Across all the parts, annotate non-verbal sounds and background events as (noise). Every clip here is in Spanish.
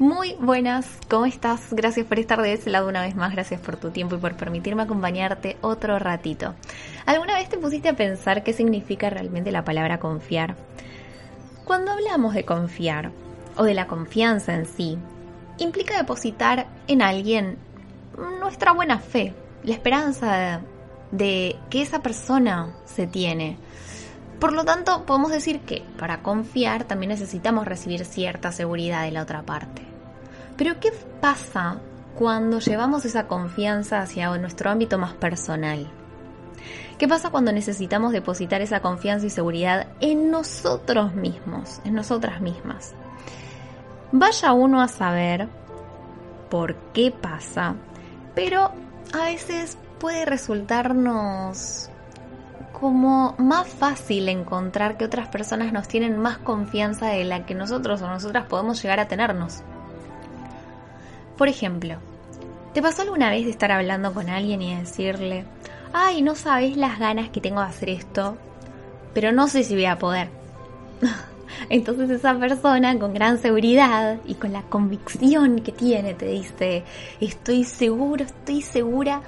Muy buenas, ¿cómo estás? Gracias por estar de ese lado una vez más, gracias por tu tiempo y por permitirme acompañarte otro ratito. ¿Alguna vez te pusiste a pensar qué significa realmente la palabra confiar? Cuando hablamos de confiar, o de la confianza en sí, implica depositar en alguien nuestra buena fe, la esperanza de que esa persona se tiene. Por lo tanto, podemos decir que para confiar también necesitamos recibir cierta seguridad de la otra parte. Pero ¿qué pasa cuando llevamos esa confianza hacia nuestro ámbito más personal? ¿Qué pasa cuando necesitamos depositar esa confianza y seguridad en nosotros mismos, en nosotras mismas? Vaya uno a saber por qué pasa, pero a veces puede resultarnos como más fácil encontrar que otras personas nos tienen más confianza de la que nosotros o nosotras podemos llegar a tenernos. Por ejemplo, ¿te pasó alguna vez de estar hablando con alguien y decirle, ay, no sabes las ganas que tengo de hacer esto, pero no sé si voy a poder? (laughs) Entonces esa persona con gran seguridad y con la convicción que tiene te dice, estoy seguro, estoy segura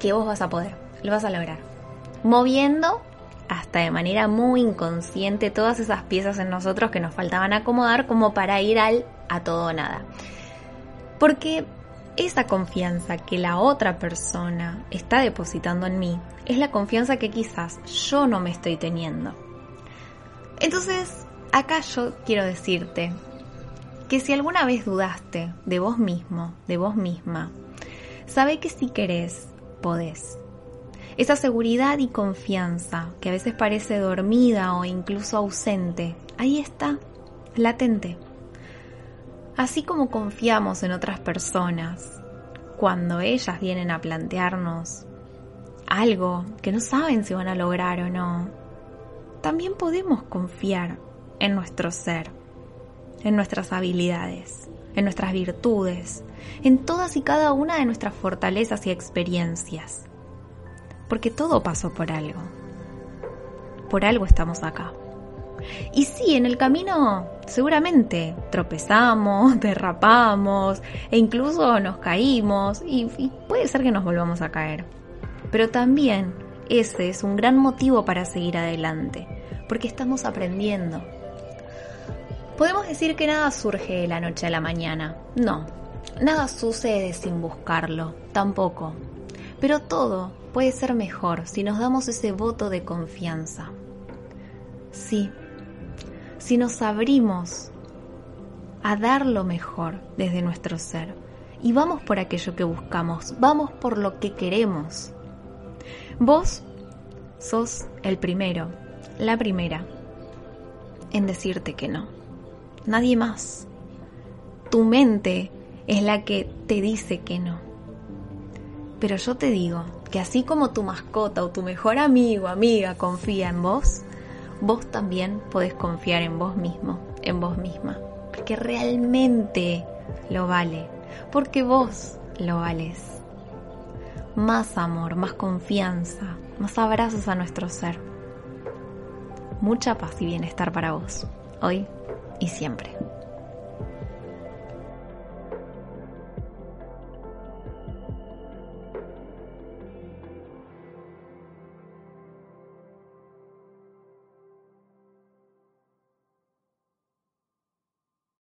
que vos vas a poder, lo vas a lograr. Moviendo hasta de manera muy inconsciente todas esas piezas en nosotros que nos faltaban acomodar como para ir al a todo o nada. Porque esa confianza que la otra persona está depositando en mí es la confianza que quizás yo no me estoy teniendo. Entonces, acá yo quiero decirte que si alguna vez dudaste de vos mismo, de vos misma, sabe que si querés, podés. Esa seguridad y confianza que a veces parece dormida o incluso ausente, ahí está, latente. Así como confiamos en otras personas cuando ellas vienen a plantearnos algo que no saben si van a lograr o no, también podemos confiar en nuestro ser, en nuestras habilidades, en nuestras virtudes, en todas y cada una de nuestras fortalezas y experiencias. Porque todo pasó por algo. Por algo estamos acá. Y sí, en el camino seguramente tropezamos, (laughs) derrapamos e incluso nos caímos y, puede ser que nos volvamos a caer. Pero también ese es un gran motivo para seguir adelante, porque estamos aprendiendo. Podemos decir que nada surge de la noche a la mañana. No, nada sucede sin buscarlo, tampoco. Pero todo puede ser mejor si nos damos ese voto de confianza. Sí, si nos abrimos a dar lo mejor desde nuestro ser y vamos por aquello que buscamos, vamos por lo que queremos. Vos sos el primero, la primera, en decirte que no. Nadie más. Tu mente es la que te dice que no. Pero yo te digo que así como tu mascota o tu mejor amigo, amiga confía en vos, vos también podés confiar en vos mismo, en vos misma, porque realmente lo vale, porque vos lo vales. Más amor, más confianza, más abrazos a nuestro ser. Mucha paz y bienestar para vos, hoy y siempre.